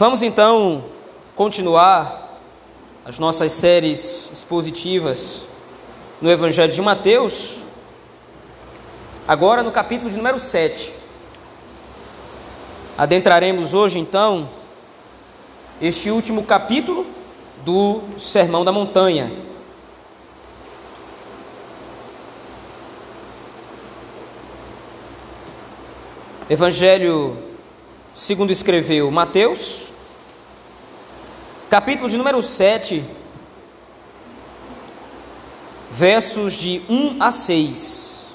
Vamos então continuar as nossas séries expositivas no Evangelho de Mateus, agora no capítulo de número 7. Adentraremos hoje então este último capítulo do Sermão da Montanha. Evangelho segundo escreveu Mateus, capítulo de número 7, versos de 1 a 6.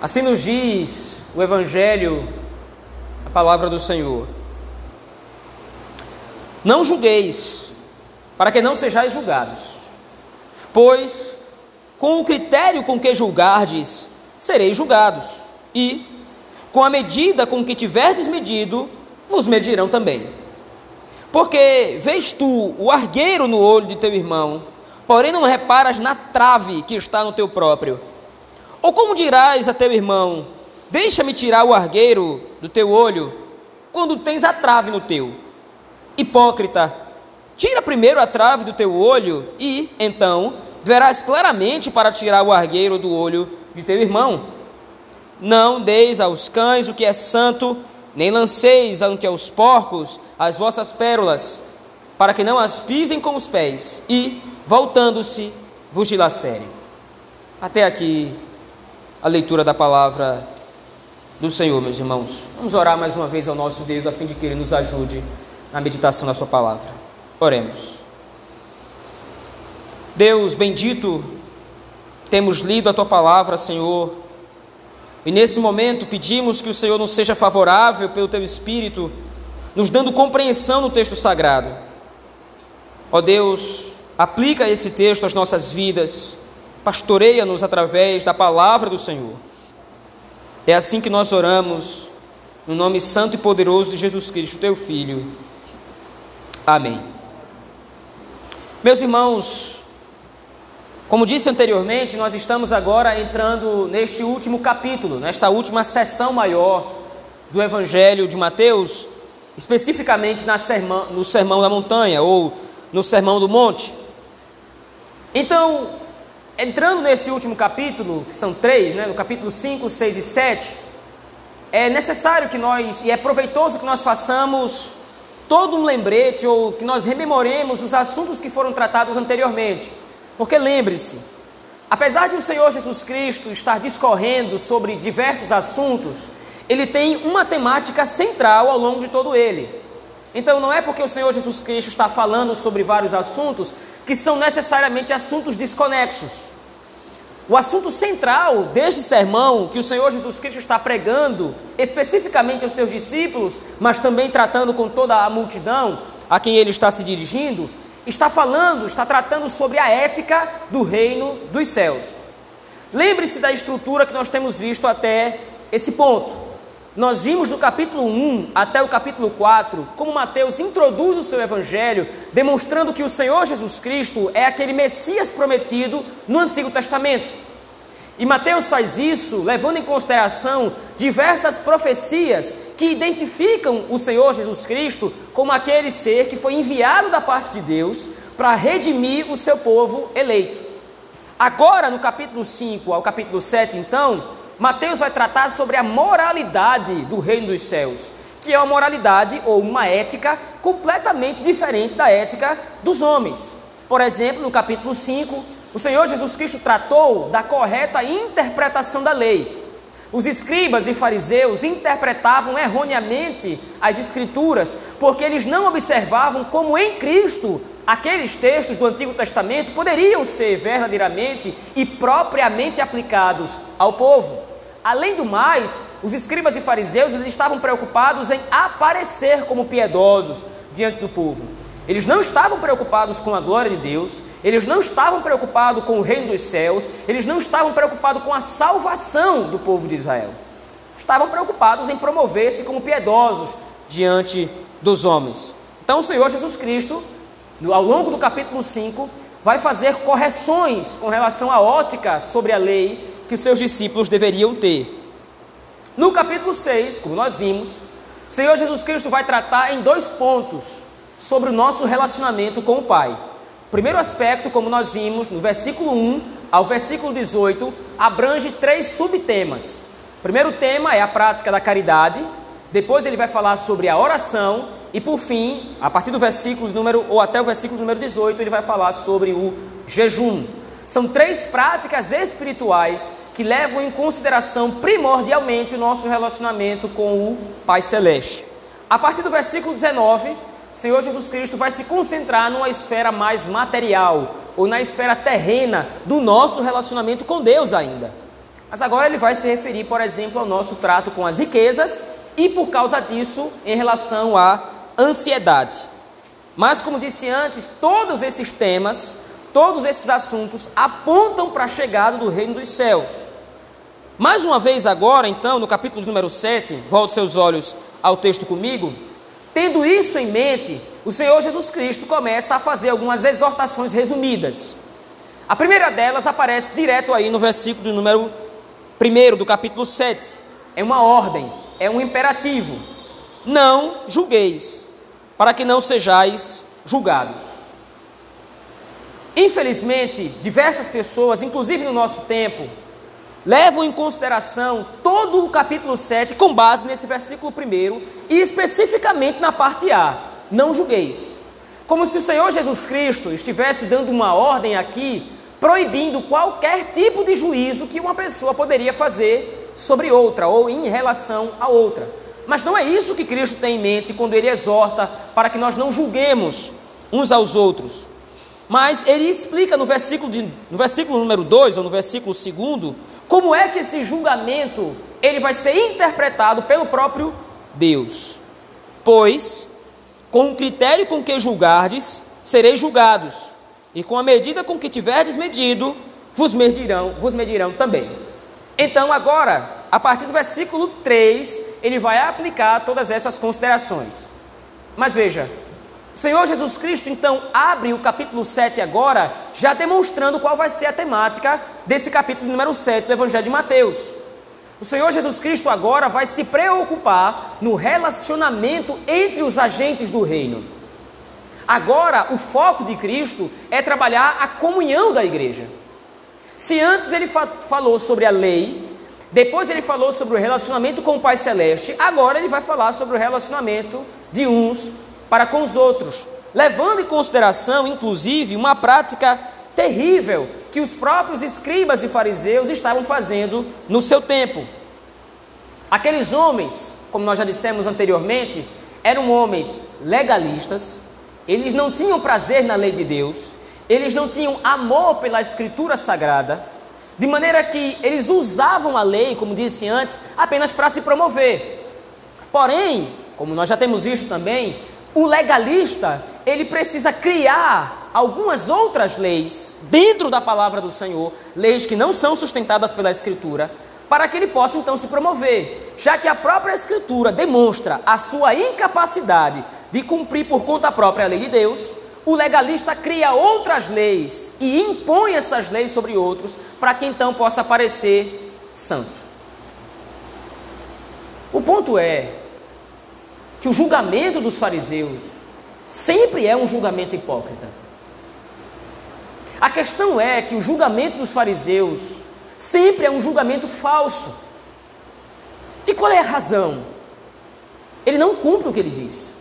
Assim nos diz o Evangelho, a palavra do Senhor. Não julgueis, para que não sejais julgados, pois com o critério com que julgardes, sereis julgados, e com a medida com que tiverdes medido, vos medirão também. Porque vês tu o argueiro no olho de teu irmão, porém não reparas na trave que está no teu próprio. Ou como dirás a teu irmão: Deixa-me tirar o argueiro do teu olho, quando tens a trave no teu? Hipócrita, tira primeiro a trave do teu olho, e, então, verás claramente para tirar o argueiro do olho de teu irmão. Não deis aos cães o que é santo, nem lanceis ante aos porcos as vossas pérolas, para que não as pisem com os pés, e, voltando-se, vos dilacerem. Até aqui a leitura da palavra do Senhor, meus irmãos. Vamos orar mais uma vez ao nosso Deus, a fim de que Ele nos ajude na meditação da Sua palavra. Oremos. Deus bendito, temos lido a Tua palavra, Senhor, e nesse momento pedimos que o Senhor nos seja favorável pelo Teu Espírito, nos dando compreensão no texto sagrado. Ó Deus, aplica esse texto às nossas vidas pastoreia-nos através da palavra do Senhor. É assim que nós oramos, no nome santo e poderoso de Jesus Cristo, teu Filho. Amém. Meus irmãos, como disse anteriormente, nós estamos agora entrando neste último capítulo, nesta última sessão maior do Evangelho de Mateus, especificamente sermão, no Sermão da Montanha ou no Sermão do Monte. Então, entrando nesse último capítulo, que são três, né, no capítulo 5, 6 e 7, é necessário que nós, e é proveitoso que nós façamos todo um lembrete ou que nós rememoremos os assuntos que foram tratados anteriormente. Porque lembre-se, apesar de o Senhor Jesus Cristo estar discorrendo sobre diversos assuntos, ele tem uma temática central ao longo de todo ele. Então não é porque o Senhor Jesus Cristo está falando sobre vários assuntos que são necessariamente assuntos desconexos. O assunto central deste sermão que o Senhor Jesus Cristo está pregando, especificamente aos seus discípulos, mas também tratando com toda a multidão a quem ele está se dirigindo, está falando, está tratando sobre a ética do reino dos céus. Lembre-se da estrutura que nós temos visto até esse ponto. Nós vimos do capítulo 1 até o capítulo 4 como Mateus introduz o seu evangelho, demonstrando que o Senhor Jesus Cristo é aquele Messias prometido no Antigo Testamento. E Mateus faz isso levando em consideração diversas profecias que identificam o Senhor Jesus Cristo como aquele ser que foi enviado da parte de Deus para redimir o seu povo eleito. Agora, no capítulo 5 ao capítulo 7, então, Mateus vai tratar sobre a moralidade do reino dos céus, que é uma moralidade ou uma ética completamente diferente da ética dos homens. Por exemplo, no capítulo 5, o Senhor Jesus Cristo tratou da correta interpretação da lei. Os escribas e fariseus interpretavam erroneamente as Escrituras, porque eles não observavam como em Cristo aqueles textos do Antigo Testamento poderiam ser verdadeiramente e propriamente aplicados ao povo. Além do mais, os escribas e fariseus eles estavam preocupados em aparecer como piedosos diante do povo. Eles não estavam preocupados com a glória de Deus, eles não estavam preocupados com o reino dos céus, eles não estavam preocupados com a salvação do povo de Israel. Estavam preocupados em promover-se como piedosos diante dos homens. Então, o Senhor Jesus Cristo, ao longo do capítulo 5, vai fazer correções com relação à ótica sobre a lei que os seus discípulos deveriam ter. No capítulo 6, como nós vimos, o Senhor Jesus Cristo vai tratar em dois pontos sobre o nosso relacionamento com o Pai. Primeiro aspecto, como nós vimos, no versículo 1 ao versículo 18, abrange três subtemas. Primeiro tema é a prática da caridade, depois ele vai falar sobre a oração e por fim, a partir do versículo número ou até o versículo número 18, ele vai falar sobre o jejum. São três práticas espirituais que levam em consideração primordialmente o nosso relacionamento com o Pai Celeste. A partir do versículo 19, o Senhor Jesus Cristo vai se concentrar numa esfera mais material, ou na esfera terrena do nosso relacionamento com Deus ainda. Mas agora ele vai se referir, por exemplo, ao nosso trato com as riquezas e, por causa disso, em relação à ansiedade. Mas, como disse antes, todos esses temas todos esses assuntos apontam para a chegada do reino dos céus. Mais uma vez, agora, então, no capítulo número 7, volte seus olhos ao texto comigo. Tendo isso em mente, o Senhor Jesus Cristo começa a fazer algumas exortações resumidas. A primeira delas aparece direto aí no versículo número 1 do capítulo 7. É uma ordem, é um imperativo. Não julgueis, para que não sejais julgados. Infelizmente, diversas pessoas, inclusive no nosso tempo, levam em consideração todo o capítulo 7 com base nesse versículo 1 e especificamente na parte A: não julgueis. Como se o Senhor Jesus Cristo estivesse dando uma ordem aqui, proibindo qualquer tipo de juízo que uma pessoa poderia fazer sobre outra ou em relação a outra. Mas não é isso que Cristo tem em mente quando ele exorta para que nós não julguemos uns aos outros. Mas ele explica no versículo, de, no versículo número 2 ou no versículo 2 como é que esse julgamento ele vai ser interpretado pelo próprio Deus. Pois, com o critério com que julgardes, sereis julgados, e com a medida com que tiverdes medido, vos medirão, vos medirão também. Então, agora, a partir do versículo 3, ele vai aplicar todas essas considerações. Mas veja, Senhor Jesus Cristo então abre o capítulo 7 agora, já demonstrando qual vai ser a temática desse capítulo número 7 do Evangelho de Mateus. O Senhor Jesus Cristo agora vai se preocupar no relacionamento entre os agentes do reino. Agora, o foco de Cristo é trabalhar a comunhão da igreja. Se antes ele fa falou sobre a lei, depois ele falou sobre o relacionamento com o Pai Celeste, agora ele vai falar sobre o relacionamento de uns para com os outros, levando em consideração, inclusive, uma prática terrível que os próprios escribas e fariseus estavam fazendo no seu tempo. Aqueles homens, como nós já dissemos anteriormente, eram homens legalistas, eles não tinham prazer na lei de Deus, eles não tinham amor pela escritura sagrada, de maneira que eles usavam a lei, como disse antes, apenas para se promover. Porém, como nós já temos visto também, o legalista, ele precisa criar algumas outras leis dentro da palavra do Senhor, leis que não são sustentadas pela Escritura, para que ele possa então se promover, já que a própria Escritura demonstra a sua incapacidade de cumprir por conta própria a lei de Deus, o legalista cria outras leis e impõe essas leis sobre outros, para que então possa parecer santo. O ponto é que o julgamento dos fariseus sempre é um julgamento hipócrita. A questão é que o julgamento dos fariseus sempre é um julgamento falso. E qual é a razão? Ele não cumpre o que ele diz.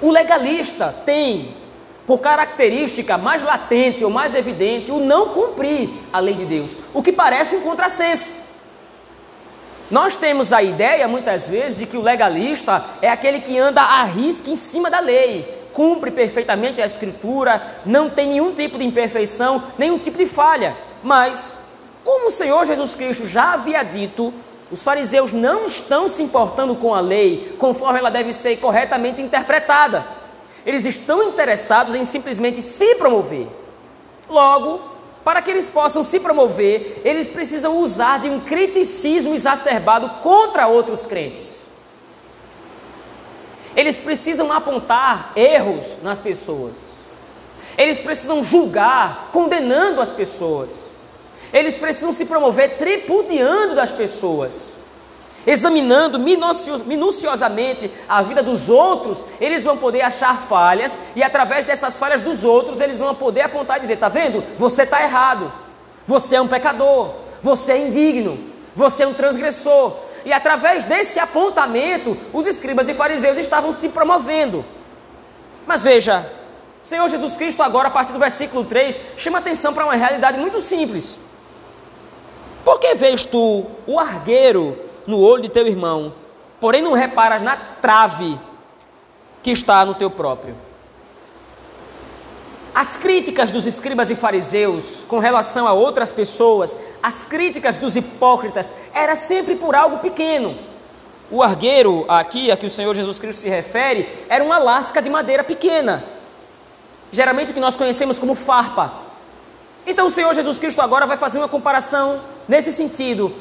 O legalista tem, por característica mais latente ou mais evidente, o não cumprir a lei de Deus, o que parece um contrassenso. Nós temos a ideia, muitas vezes, de que o legalista é aquele que anda a risca em cima da lei, cumpre perfeitamente a escritura, não tem nenhum tipo de imperfeição, nenhum tipo de falha. Mas, como o Senhor Jesus Cristo já havia dito, os fariseus não estão se importando com a lei conforme ela deve ser corretamente interpretada. Eles estão interessados em simplesmente se promover. Logo, para que eles possam se promover, eles precisam usar de um criticismo exacerbado contra outros crentes. Eles precisam apontar erros nas pessoas. Eles precisam julgar, condenando as pessoas. Eles precisam se promover tripudiando das pessoas. Examinando minuciosamente a vida dos outros, eles vão poder achar falhas e através dessas falhas dos outros, eles vão poder apontar e dizer: "Tá vendo? Você está errado. Você é um pecador. Você é indigno. Você é um transgressor." E através desse apontamento, os escribas e fariseus estavam se promovendo. Mas veja, Senhor Jesus Cristo, agora, a partir do versículo 3, chama atenção para uma realidade muito simples. Por que vês tu o argueiro no olho de teu irmão, porém não reparas na trave que está no teu próprio? As críticas dos escribas e fariseus com relação a outras pessoas, as críticas dos hipócritas, era sempre por algo pequeno. O argueiro, aqui a que o Senhor Jesus Cristo se refere, era uma lasca de madeira pequena, geralmente o que nós conhecemos como farpa. Então o Senhor Jesus Cristo agora vai fazer uma comparação nesse sentido.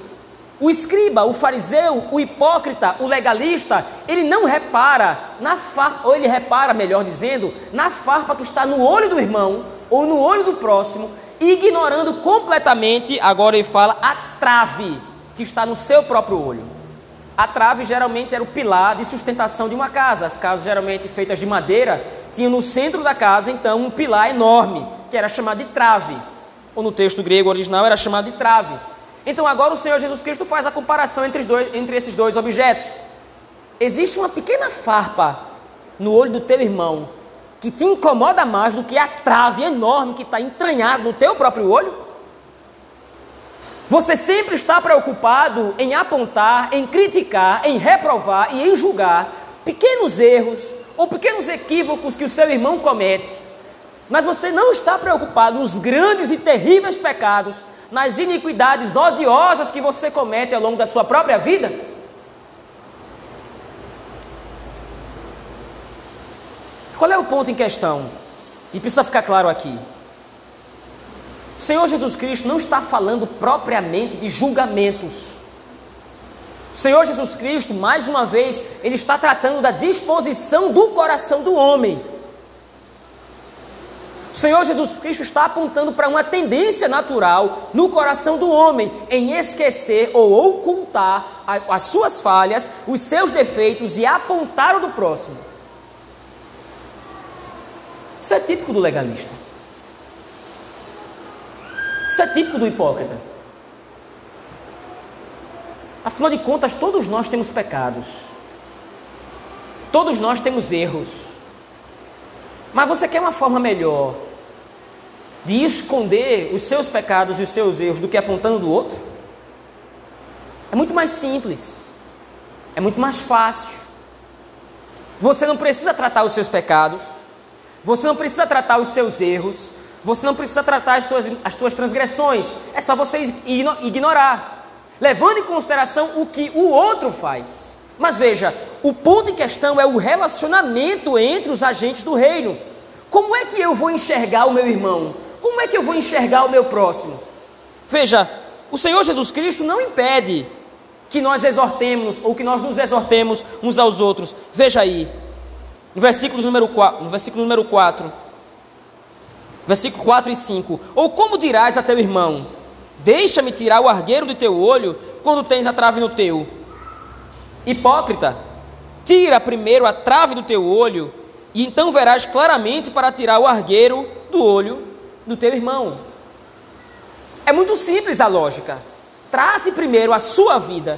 O escriba, o fariseu, o hipócrita, o legalista, ele não repara na farpa, ou ele repara, melhor dizendo, na farpa que está no olho do irmão ou no olho do próximo, ignorando completamente, agora ele fala, a trave que está no seu próprio olho. A trave geralmente era o pilar de sustentação de uma casa. As casas geralmente feitas de madeira tinham no centro da casa então um pilar enorme, que era chamado de trave. Ou no texto grego original era chamado de trave. Então agora o Senhor Jesus Cristo faz a comparação entre, dois, entre esses dois objetos. Existe uma pequena farpa no olho do teu irmão que te incomoda mais do que a trave enorme que está entranhada no teu próprio olho? Você sempre está preocupado em apontar, em criticar, em reprovar e em julgar pequenos erros ou pequenos equívocos que o seu irmão comete. Mas você não está preocupado nos grandes e terríveis pecados, nas iniquidades odiosas que você comete ao longo da sua própria vida? Qual é o ponto em questão? E precisa ficar claro aqui. O Senhor Jesus Cristo não está falando propriamente de julgamentos. O Senhor Jesus Cristo, mais uma vez, ele está tratando da disposição do coração do homem. O Senhor Jesus Cristo está apontando para uma tendência natural no coração do homem em esquecer ou ocultar as suas falhas, os seus defeitos e apontar o do próximo. Isso é típico do legalista. Isso é típico do hipócrita. Afinal de contas, todos nós temos pecados. Todos nós temos erros. Mas você quer uma forma melhor de esconder os seus pecados e os seus erros do que apontando do outro? É muito mais simples. É muito mais fácil. Você não precisa tratar os seus pecados. Você não precisa tratar os seus erros. Você não precisa tratar as suas, as suas transgressões, é só você ignorar, levando em consideração o que o outro faz. Mas veja, o ponto em questão é o relacionamento entre os agentes do reino. Como é que eu vou enxergar o meu irmão? Como é que eu vou enxergar o meu próximo? Veja, o Senhor Jesus Cristo não impede que nós exortemos ou que nós nos exortemos uns aos outros. Veja aí, no versículo número 4, no versículo número 4 Versículo 4 e 5. Ou como dirás a teu irmão: Deixa-me tirar o argueiro do teu olho quando tens a trave no teu? Hipócrita, tira primeiro a trave do teu olho, e então verás claramente para tirar o argueiro do olho do teu irmão. É muito simples a lógica. Trate primeiro a sua vida,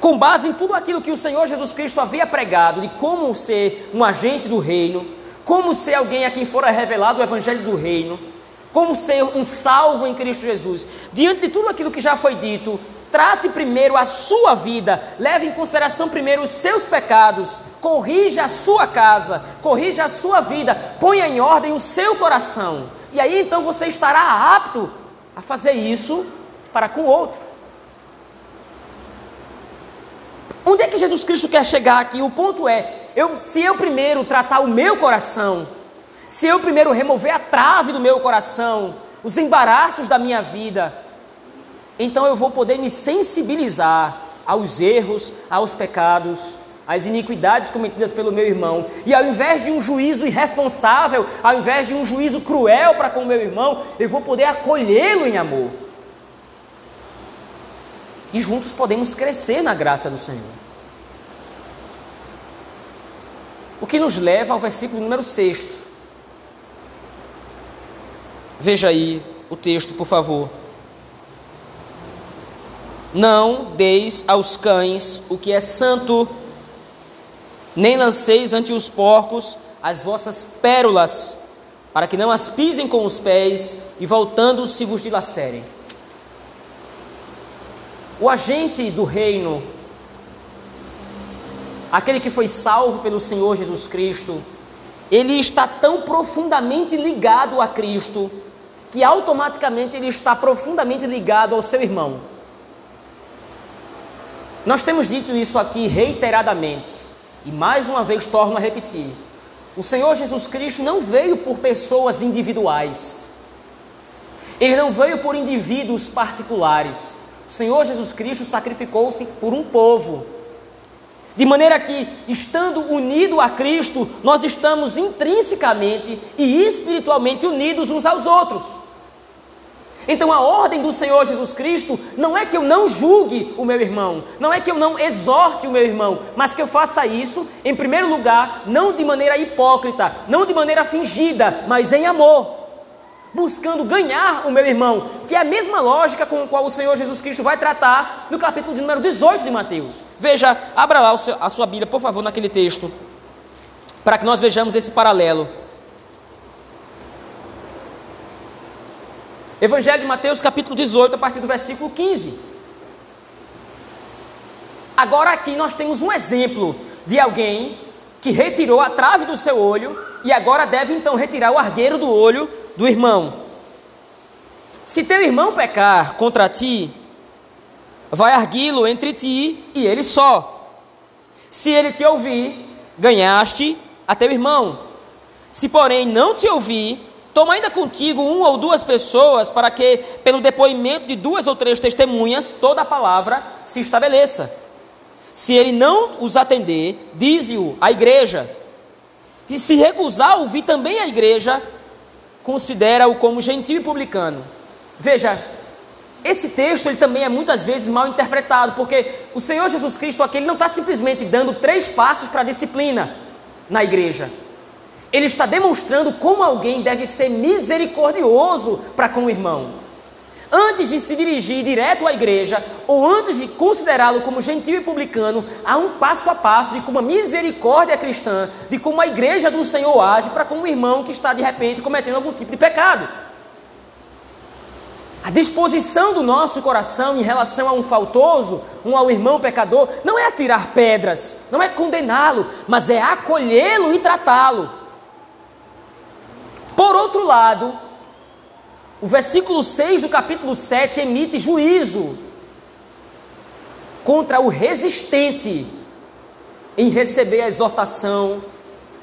com base em tudo aquilo que o Senhor Jesus Cristo havia pregado de como ser um agente do reino como ser alguém a quem fora revelado o Evangelho do Reino, como ser um salvo em Cristo Jesus. Diante de tudo aquilo que já foi dito, trate primeiro a sua vida, leve em consideração primeiro os seus pecados, corrija a sua casa, corrija a sua vida, ponha em ordem o seu coração. E aí então você estará apto a fazer isso para com o outro. Onde é que Jesus Cristo quer chegar aqui? O ponto é: eu, se eu primeiro tratar o meu coração, se eu primeiro remover a trave do meu coração, os embaraços da minha vida, então eu vou poder me sensibilizar aos erros, aos pecados as iniquidades cometidas pelo meu irmão, e ao invés de um juízo irresponsável, ao invés de um juízo cruel para com o meu irmão, eu vou poder acolhê-lo em amor. E juntos podemos crescer na graça do Senhor. O que nos leva ao versículo número 6. Veja aí o texto, por favor. Não deis aos cães o que é santo, nem lanceis ante os porcos as vossas pérolas, para que não as pisem com os pés e voltando se vos dilacerem. O agente do reino, aquele que foi salvo pelo Senhor Jesus Cristo, ele está tão profundamente ligado a Cristo que automaticamente ele está profundamente ligado ao seu irmão. Nós temos dito isso aqui reiteradamente, e mais uma vez torno a repetir. O Senhor Jesus Cristo não veio por pessoas individuais. Ele não veio por indivíduos particulares. O Senhor Jesus Cristo sacrificou-se por um povo. De maneira que, estando unido a Cristo, nós estamos intrinsecamente e espiritualmente unidos uns aos outros. Então a ordem do Senhor Jesus Cristo não é que eu não julgue o meu irmão, não é que eu não exorte o meu irmão, mas que eu faça isso, em primeiro lugar, não de maneira hipócrita, não de maneira fingida, mas em amor, buscando ganhar o meu irmão, que é a mesma lógica com a qual o Senhor Jesus Cristo vai tratar no capítulo de número 18 de Mateus. Veja, abra lá a sua Bíblia, por favor, naquele texto, para que nós vejamos esse paralelo. Evangelho de Mateus, capítulo 18, a partir do versículo 15. Agora aqui nós temos um exemplo de alguém que retirou a trave do seu olho e agora deve então retirar o argueiro do olho do irmão. Se teu irmão pecar contra ti, vai arguí-lo entre ti e ele só. Se ele te ouvir, ganhaste a teu irmão. Se porém não te ouvir, Toma ainda contigo uma ou duas pessoas, para que, pelo depoimento de duas ou três testemunhas, toda a palavra se estabeleça. Se ele não os atender, dize-o à igreja. E se recusar ouvir também a igreja, considera-o como gentil e publicano. Veja, esse texto ele também é muitas vezes mal interpretado, porque o Senhor Jesus Cristo aqui ele não está simplesmente dando três passos para a disciplina na igreja ele está demonstrando como alguém deve ser misericordioso para com o irmão. Antes de se dirigir direto à igreja, ou antes de considerá-lo como gentil e publicano, há um passo a passo de como a misericórdia cristã, de como a igreja do Senhor age para com o irmão que está de repente cometendo algum tipo de pecado. A disposição do nosso coração em relação a um faltoso, um ao irmão pecador, não é atirar pedras, não é condená-lo, mas é acolhê-lo e tratá-lo. Por outro lado, o versículo 6 do capítulo 7 emite juízo contra o resistente em receber a exortação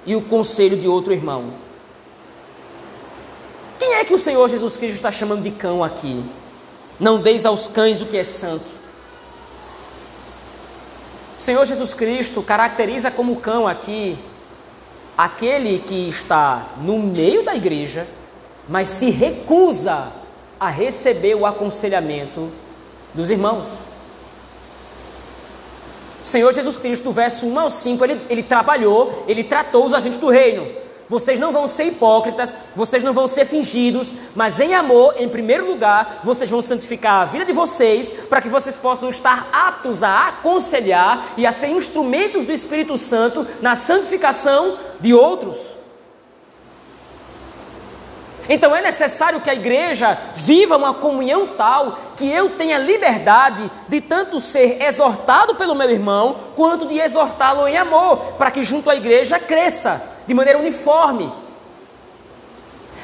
e o conselho de outro irmão. Quem é que o Senhor Jesus Cristo está chamando de cão aqui? Não deis aos cães o que é santo. O Senhor Jesus Cristo caracteriza como cão aqui aquele que está no meio da igreja, mas se recusa a receber o aconselhamento dos irmãos. O Senhor Jesus Cristo, do verso 1 ao 5, ele, ele trabalhou, ele tratou os agentes do reino. Vocês não vão ser hipócritas, vocês não vão ser fingidos, mas em amor, em primeiro lugar, vocês vão santificar a vida de vocês para que vocês possam estar aptos a aconselhar e a ser instrumentos do Espírito Santo na santificação de outros. Então é necessário que a igreja viva uma comunhão tal que eu tenha liberdade de tanto ser exortado pelo meu irmão, quanto de exortá-lo em amor, para que junto à igreja cresça de maneira uniforme.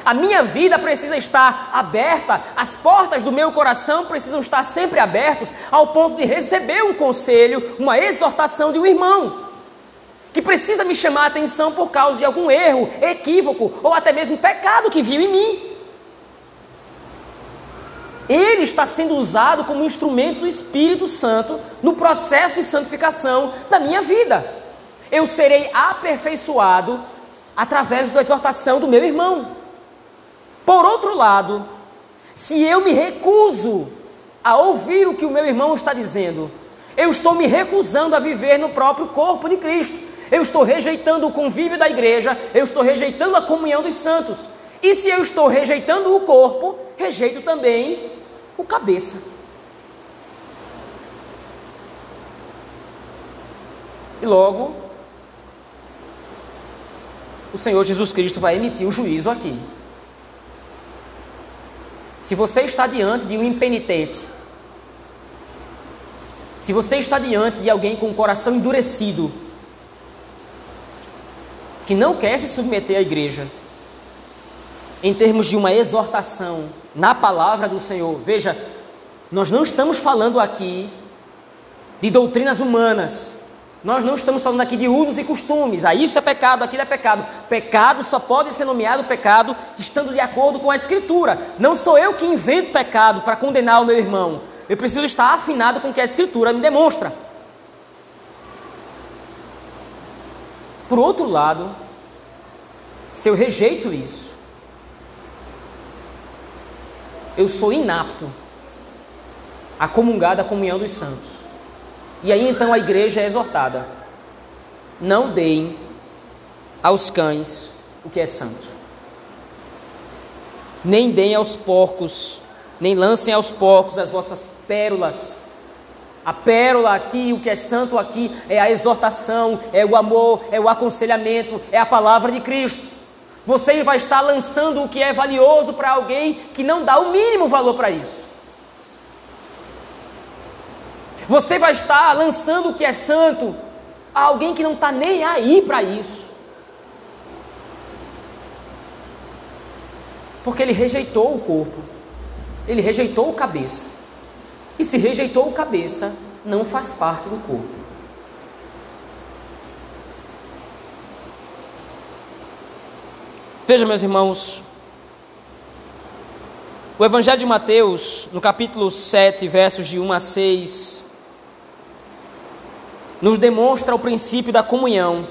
A minha vida precisa estar aberta, as portas do meu coração precisam estar sempre abertas, ao ponto de receber um conselho, uma exortação de um irmão, que precisa me chamar a atenção por causa de algum erro, equívoco ou até mesmo pecado que viu em mim. Ele está sendo usado como instrumento do Espírito Santo no processo de santificação da minha vida. eu serei aperfeiçoado através da exortação do meu irmão. Por outro lado, se eu me recuso a ouvir o que o meu irmão está dizendo, eu estou me recusando a viver no próprio corpo de Cristo. Eu estou rejeitando o convívio da igreja, eu estou rejeitando a comunhão dos santos. E se eu estou rejeitando o corpo, rejeito também o cabeça. E logo, o Senhor Jesus Cristo vai emitir o juízo aqui. Se você está diante de um impenitente, se você está diante de alguém com o coração endurecido, que não quer se submeter à igreja, em termos de uma exortação na palavra do Senhor, veja, nós não estamos falando aqui de doutrinas humanas, nós não estamos falando aqui de usos e costumes. Ah, isso é pecado, aquilo é pecado. Pecado só pode ser nomeado pecado estando de acordo com a Escritura. Não sou eu que invento pecado para condenar o meu irmão. Eu preciso estar afinado com o que a Escritura me demonstra. Por outro lado, se eu rejeito isso, eu sou inapto a comungar da comunhão dos santos. E aí então a igreja é exortada: não deem aos cães o que é santo, nem deem aos porcos, nem lancem aos porcos as vossas pérolas. A pérola aqui, o que é santo aqui, é a exortação, é o amor, é o aconselhamento, é a palavra de Cristo. Você vai estar lançando o que é valioso para alguém que não dá o mínimo valor para isso. Você vai estar lançando o que é santo a alguém que não está nem aí para isso. Porque ele rejeitou o corpo, ele rejeitou o cabeça. E se rejeitou o cabeça, não faz parte do corpo. Veja, meus irmãos, o Evangelho de Mateus, no capítulo 7, versos de 1 a 6, nos demonstra o princípio da comunhão,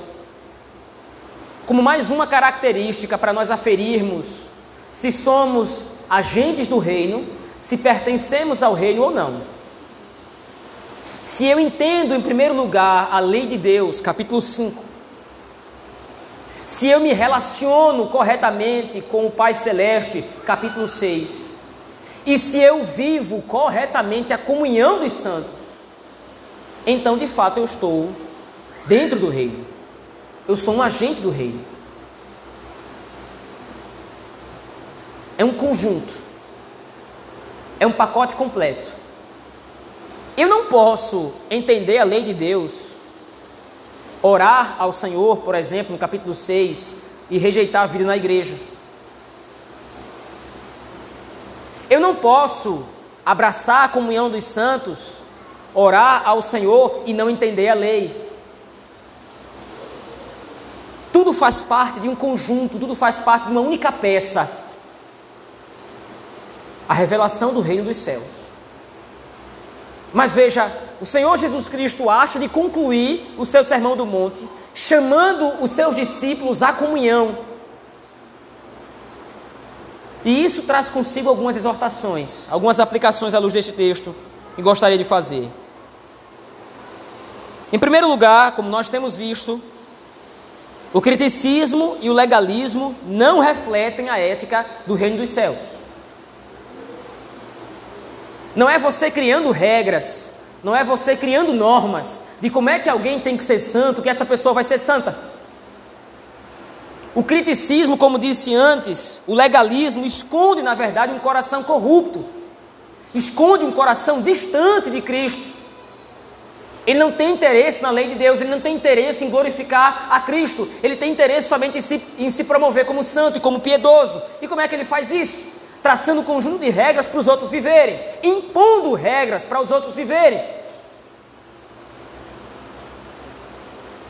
como mais uma característica para nós aferirmos se somos agentes do reino, se pertencemos ao reino ou não. Se eu entendo, em primeiro lugar, a lei de Deus, capítulo 5, se eu me relaciono corretamente com o Pai Celeste, capítulo 6, e se eu vivo corretamente a comunhão dos santos, então de fato eu estou dentro do reino. Eu sou um agente do reino. É um conjunto. É um pacote completo. Eu não posso entender a lei de Deus, orar ao Senhor, por exemplo, no capítulo 6, e rejeitar a vida na igreja. Eu não posso abraçar a comunhão dos santos orar ao Senhor e não entender a lei. Tudo faz parte de um conjunto, tudo faz parte de uma única peça. A revelação do reino dos céus. Mas veja, o Senhor Jesus Cristo acha de concluir o seu sermão do monte, chamando os seus discípulos à comunhão. E isso traz consigo algumas exortações, algumas aplicações à luz deste texto que gostaria de fazer. Em primeiro lugar, como nós temos visto, o criticismo e o legalismo não refletem a ética do reino dos céus. Não é você criando regras, não é você criando normas de como é que alguém tem que ser santo, que essa pessoa vai ser santa. O criticismo, como disse antes, o legalismo esconde, na verdade, um coração corrupto, esconde um coração distante de Cristo. Ele não tem interesse na lei de Deus, ele não tem interesse em glorificar a Cristo, ele tem interesse somente em se, em se promover como santo e como piedoso. E como é que ele faz isso? Traçando um conjunto de regras para os outros viverem, impondo regras para os outros viverem.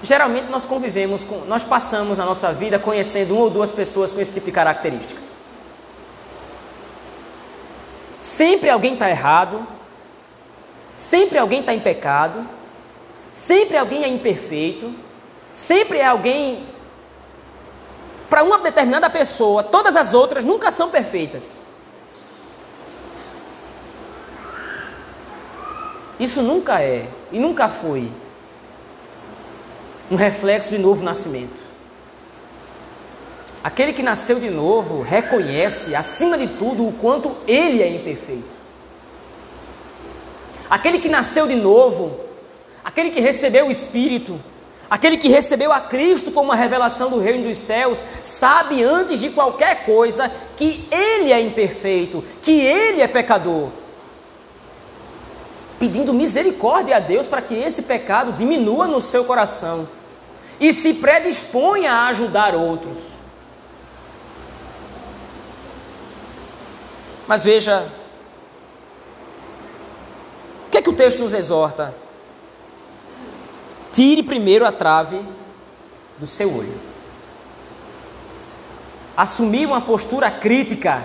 Geralmente nós convivemos com, nós passamos a nossa vida conhecendo uma ou duas pessoas com esse tipo de característica. Sempre alguém está errado, sempre alguém está em pecado, Sempre alguém é imperfeito, sempre é alguém. Para uma determinada pessoa, todas as outras nunca são perfeitas. Isso nunca é e nunca foi um reflexo de novo nascimento. Aquele que nasceu de novo reconhece, acima de tudo, o quanto ele é imperfeito. Aquele que nasceu de novo, aquele que recebeu o Espírito, aquele que recebeu a Cristo como uma revelação do reino dos céus, sabe antes de qualquer coisa que ele é imperfeito, que ele é pecador. Pedindo misericórdia a Deus para que esse pecado diminua no seu coração e se predisponha a ajudar outros. Mas veja, o que é que o texto nos exorta? Tire primeiro a trave do seu olho. Assumir uma postura crítica.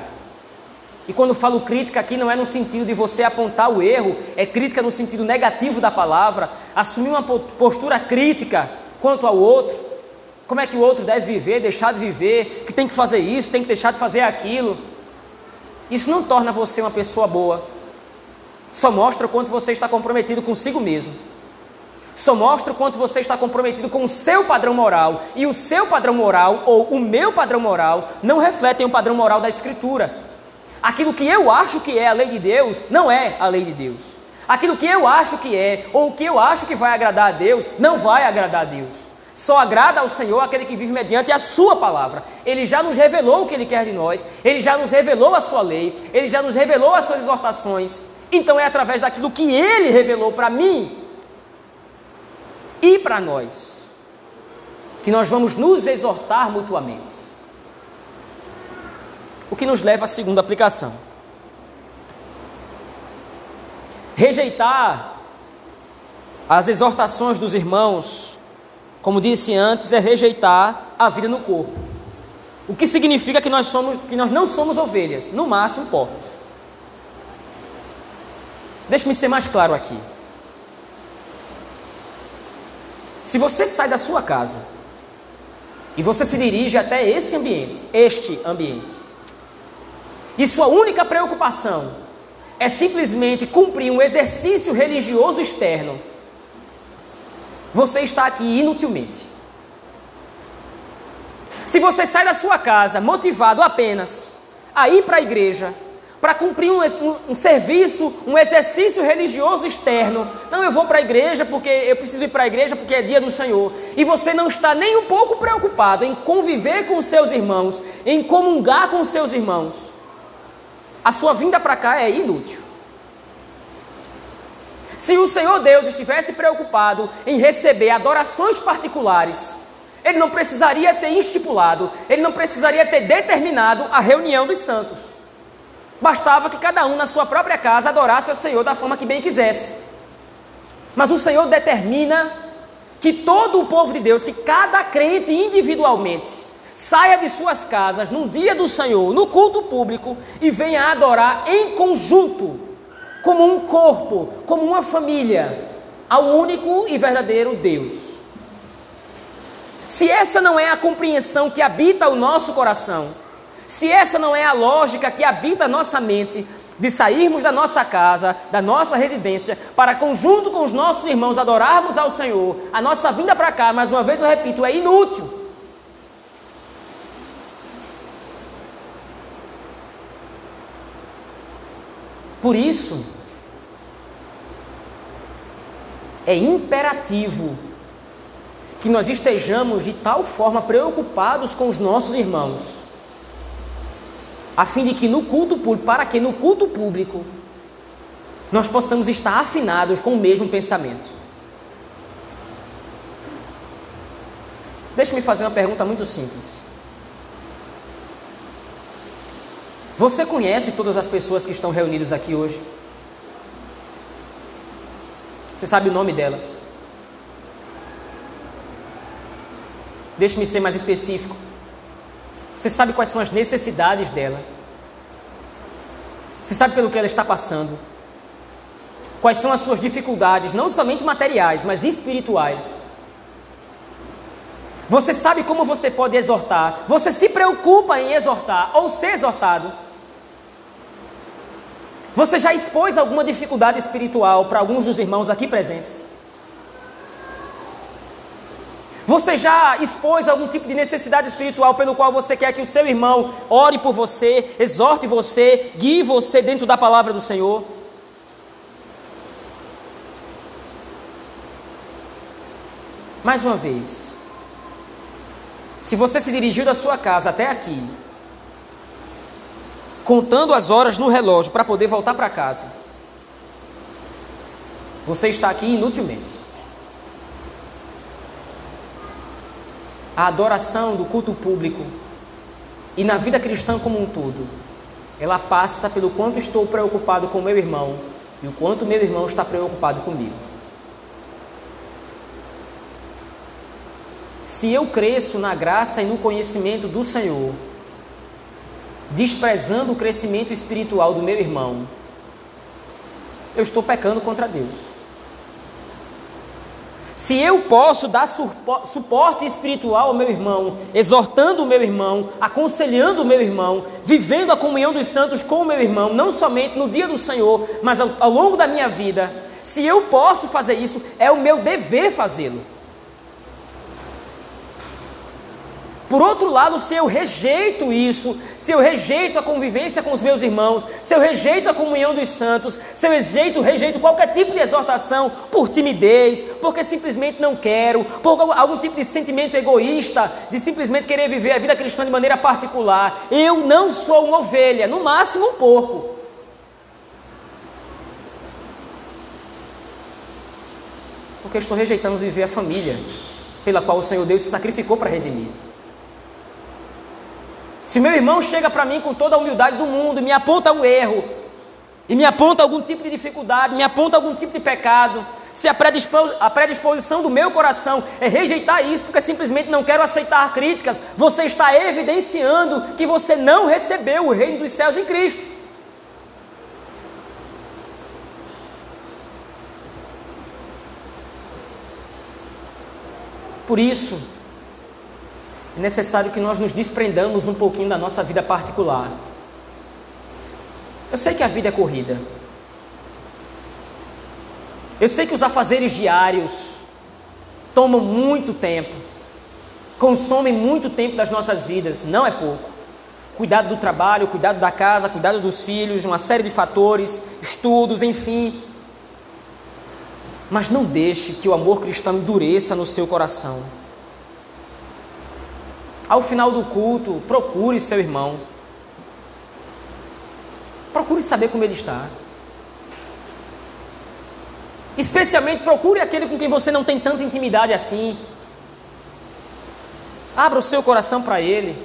E quando falo crítica aqui, não é no sentido de você apontar o erro, é crítica no sentido negativo da palavra. Assumir uma postura crítica quanto ao outro. Como é que o outro deve viver, deixar de viver, que tem que fazer isso, tem que deixar de fazer aquilo. Isso não torna você uma pessoa boa. Só mostra o quanto você está comprometido consigo mesmo. Só mostra o quanto você está comprometido com o seu padrão moral. E o seu padrão moral, ou o meu padrão moral, não refletem o padrão moral da Escritura. Aquilo que eu acho que é a lei de Deus, não é a lei de Deus. Aquilo que eu acho que é, ou o que eu acho que vai agradar a Deus, não vai agradar a Deus. Só agrada ao Senhor aquele que vive mediante a Sua palavra. Ele já nos revelou o que Ele quer de nós, Ele já nos revelou a Sua lei, Ele já nos revelou as Suas exortações. Então é através daquilo que Ele revelou para mim e para nós que nós vamos nos exortar mutuamente. O que nos leva à segunda aplicação. Rejeitar as exortações dos irmãos como disse antes, é rejeitar a vida no corpo. O que significa que nós, somos, que nós não somos ovelhas, no máximo porcos. Deixe-me ser mais claro aqui. Se você sai da sua casa e você se dirige até esse ambiente, este ambiente, e sua única preocupação é simplesmente cumprir um exercício religioso externo você está aqui inutilmente. Se você sai da sua casa motivado apenas a ir para a igreja, para cumprir um, um, um, serviço, um exercício religioso externo. Não, eu vou para a igreja porque eu preciso ir para a igreja porque é dia do Senhor. E você não está nem um pouco preocupado em conviver com seus irmãos, em comungar com seus irmãos. A sua vinda para cá é inútil. Se o Senhor Deus estivesse preocupado em receber adorações particulares, ele não precisaria ter estipulado, ele não precisaria ter determinado a reunião dos santos. Bastava que cada um na sua própria casa adorasse ao Senhor da forma que bem quisesse. Mas o Senhor determina que todo o povo de Deus, que cada crente individualmente, saia de suas casas no dia do Senhor, no culto público, e venha adorar em conjunto como um corpo, como uma família, ao único e verdadeiro Deus. Se essa não é a compreensão que habita o nosso coração, se essa não é a lógica que habita a nossa mente, de sairmos da nossa casa, da nossa residência, para conjunto com os nossos irmãos adorarmos ao Senhor, a nossa vinda para cá, mais uma vez eu repito, é inútil. Por isso, é imperativo que nós estejamos de tal forma preocupados com os nossos irmãos, a fim de que no culto público, para que no culto público nós possamos estar afinados com o mesmo pensamento. Deixe-me fazer uma pergunta muito simples. Você conhece todas as pessoas que estão reunidas aqui hoje? Você sabe o nome delas? Deixe-me ser mais específico. Você sabe quais são as necessidades dela? Você sabe pelo que ela está passando? Quais são as suas dificuldades, não somente materiais, mas espirituais? Você sabe como você pode exortar. Você se preocupa em exortar ou ser exortado. Você já expôs alguma dificuldade espiritual para alguns dos irmãos aqui presentes? Você já expôs algum tipo de necessidade espiritual pelo qual você quer que o seu irmão ore por você, exorte você, guie você dentro da palavra do Senhor? Mais uma vez, se você se dirigiu da sua casa até aqui, contando as horas no relógio para poder voltar para casa, você está aqui inutilmente. A adoração do culto público e na vida cristã como um todo, ela passa pelo quanto estou preocupado com meu irmão e o quanto meu irmão está preocupado comigo. Se eu cresço na graça e no conhecimento do Senhor, desprezando o crescimento espiritual do meu irmão, eu estou pecando contra Deus. Se eu posso dar suporte espiritual ao meu irmão, exortando o meu irmão, aconselhando o meu irmão, vivendo a comunhão dos santos com o meu irmão, não somente no dia do Senhor, mas ao, ao longo da minha vida, se eu posso fazer isso, é o meu dever fazê-lo. Por outro lado, se eu rejeito isso, se eu rejeito a convivência com os meus irmãos, se eu rejeito a comunhão dos santos, se eu rejeito, rejeito qualquer tipo de exortação por timidez, porque simplesmente não quero, por algum tipo de sentimento egoísta, de simplesmente querer viver a vida cristã de maneira particular, eu não sou uma ovelha, no máximo um porco. Porque eu estou rejeitando viver a família pela qual o Senhor Deus se sacrificou para redimir. Se meu irmão chega para mim com toda a humildade do mundo e me aponta um erro, e me aponta algum tipo de dificuldade, me aponta algum tipo de pecado, se a, predisposição, a predisposição do meu coração é rejeitar isso porque simplesmente não quero aceitar críticas, você está evidenciando que você não recebeu o reino dos céus em Cristo. Por isso, necessário que nós nos desprendamos um pouquinho da nossa vida particular. Eu sei que a vida é corrida. Eu sei que os afazeres diários tomam muito tempo, consomem muito tempo das nossas vidas, não é pouco. Cuidado do trabalho, cuidado da casa, cuidado dos filhos, uma série de fatores, estudos, enfim. Mas não deixe que o amor cristão endureça no seu coração. Ao final do culto, procure seu irmão. Procure saber como ele está. Especialmente procure aquele com quem você não tem tanta intimidade assim. Abra o seu coração para ele.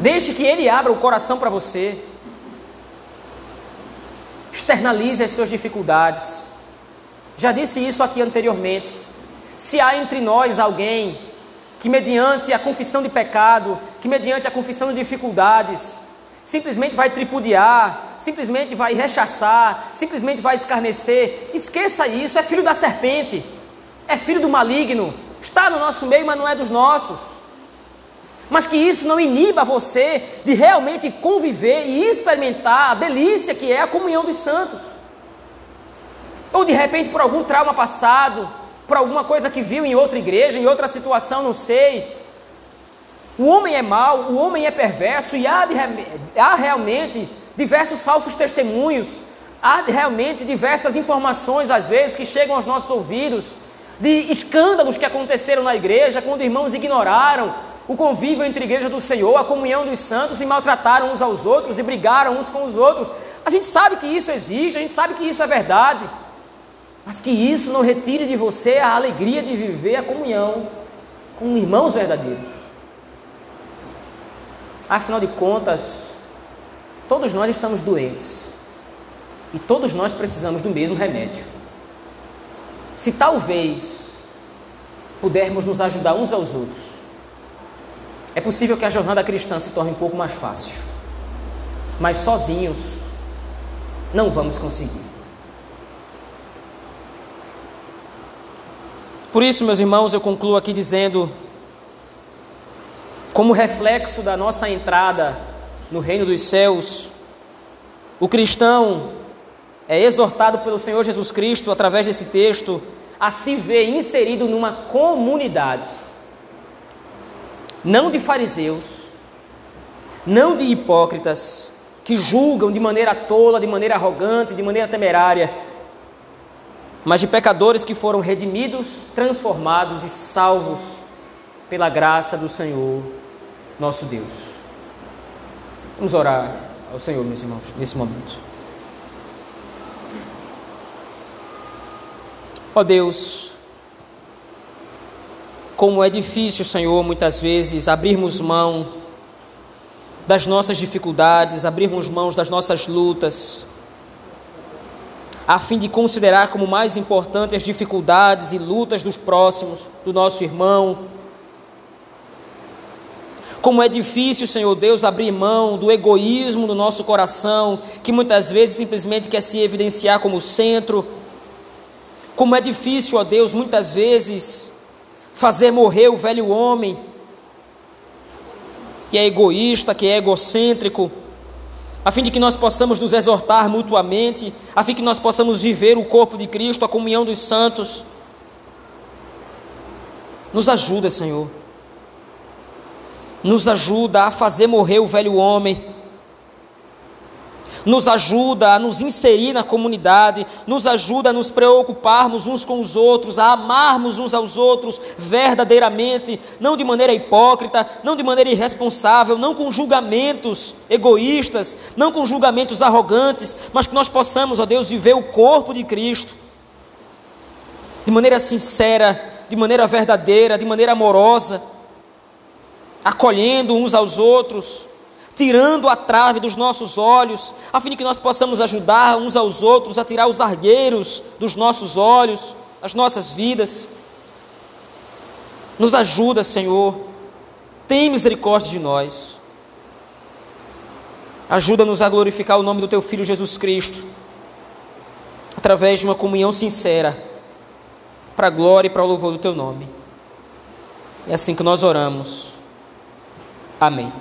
Deixe que ele abra o coração para você. Externalize as suas dificuldades. Já disse isso aqui anteriormente. Se há entre nós alguém que, mediante a confissão de pecado, que, mediante a confissão de dificuldades, simplesmente vai tripudiar, simplesmente vai rechaçar, simplesmente vai escarnecer, esqueça isso, é filho da serpente, é filho do maligno, está no nosso meio, mas não é dos nossos. Mas que isso não iniba você de realmente conviver e experimentar a delícia que é a comunhão dos santos. Ou de repente por algum trauma passado, por alguma coisa que viu em outra igreja, em outra situação, não sei. O homem é mau, o homem é perverso e há, de, há realmente diversos falsos testemunhos, há realmente diversas informações, às vezes, que chegam aos nossos ouvidos de escândalos que aconteceram na igreja quando irmãos ignoraram o convívio entre a igreja do Senhor, a comunhão dos santos e maltrataram uns aos outros e brigaram uns com os outros. A gente sabe que isso existe, a gente sabe que isso é verdade. Mas que isso não retire de você a alegria de viver a comunhão com irmãos verdadeiros. Afinal de contas, todos nós estamos doentes. E todos nós precisamos do mesmo remédio. Se talvez pudermos nos ajudar uns aos outros, é possível que a jornada cristã se torne um pouco mais fácil. Mas sozinhos não vamos conseguir. Por isso, meus irmãos, eu concluo aqui dizendo, como reflexo da nossa entrada no reino dos céus, o cristão é exortado pelo Senhor Jesus Cristo, através desse texto, a se ver inserido numa comunidade, não de fariseus, não de hipócritas, que julgam de maneira tola, de maneira arrogante, de maneira temerária, mas de pecadores que foram redimidos, transformados e salvos pela graça do Senhor, nosso Deus. Vamos orar ao Senhor, meus irmãos, nesse momento. Ó oh Deus, como é difícil, Senhor, muitas vezes abrirmos mão das nossas dificuldades, abrirmos mãos das nossas lutas, a fim de considerar como mais importante as dificuldades e lutas dos próximos, do nosso irmão. Como é difícil, Senhor Deus, abrir mão do egoísmo do nosso coração, que muitas vezes simplesmente quer se evidenciar como centro. Como é difícil, ó Deus, muitas vezes fazer morrer o velho homem, que é egoísta, que é egocêntrico, a fim de que nós possamos nos exortar mutuamente, a fim que nós possamos viver o corpo de Cristo, a comunhão dos santos. Nos ajuda, Senhor. Nos ajuda a fazer morrer o velho homem nos ajuda a nos inserir na comunidade, nos ajuda a nos preocuparmos uns com os outros, a amarmos uns aos outros verdadeiramente, não de maneira hipócrita, não de maneira irresponsável, não com julgamentos egoístas, não com julgamentos arrogantes, mas que nós possamos, ó Deus, viver o corpo de Cristo de maneira sincera, de maneira verdadeira, de maneira amorosa, acolhendo uns aos outros tirando a trave dos nossos olhos, a fim de que nós possamos ajudar uns aos outros a tirar os argueiros dos nossos olhos, das nossas vidas. Nos ajuda, Senhor, tem misericórdia de nós. Ajuda-nos a glorificar o nome do Teu Filho Jesus Cristo, através de uma comunhão sincera, para a glória e para o louvor do Teu nome. É assim que nós oramos. Amém.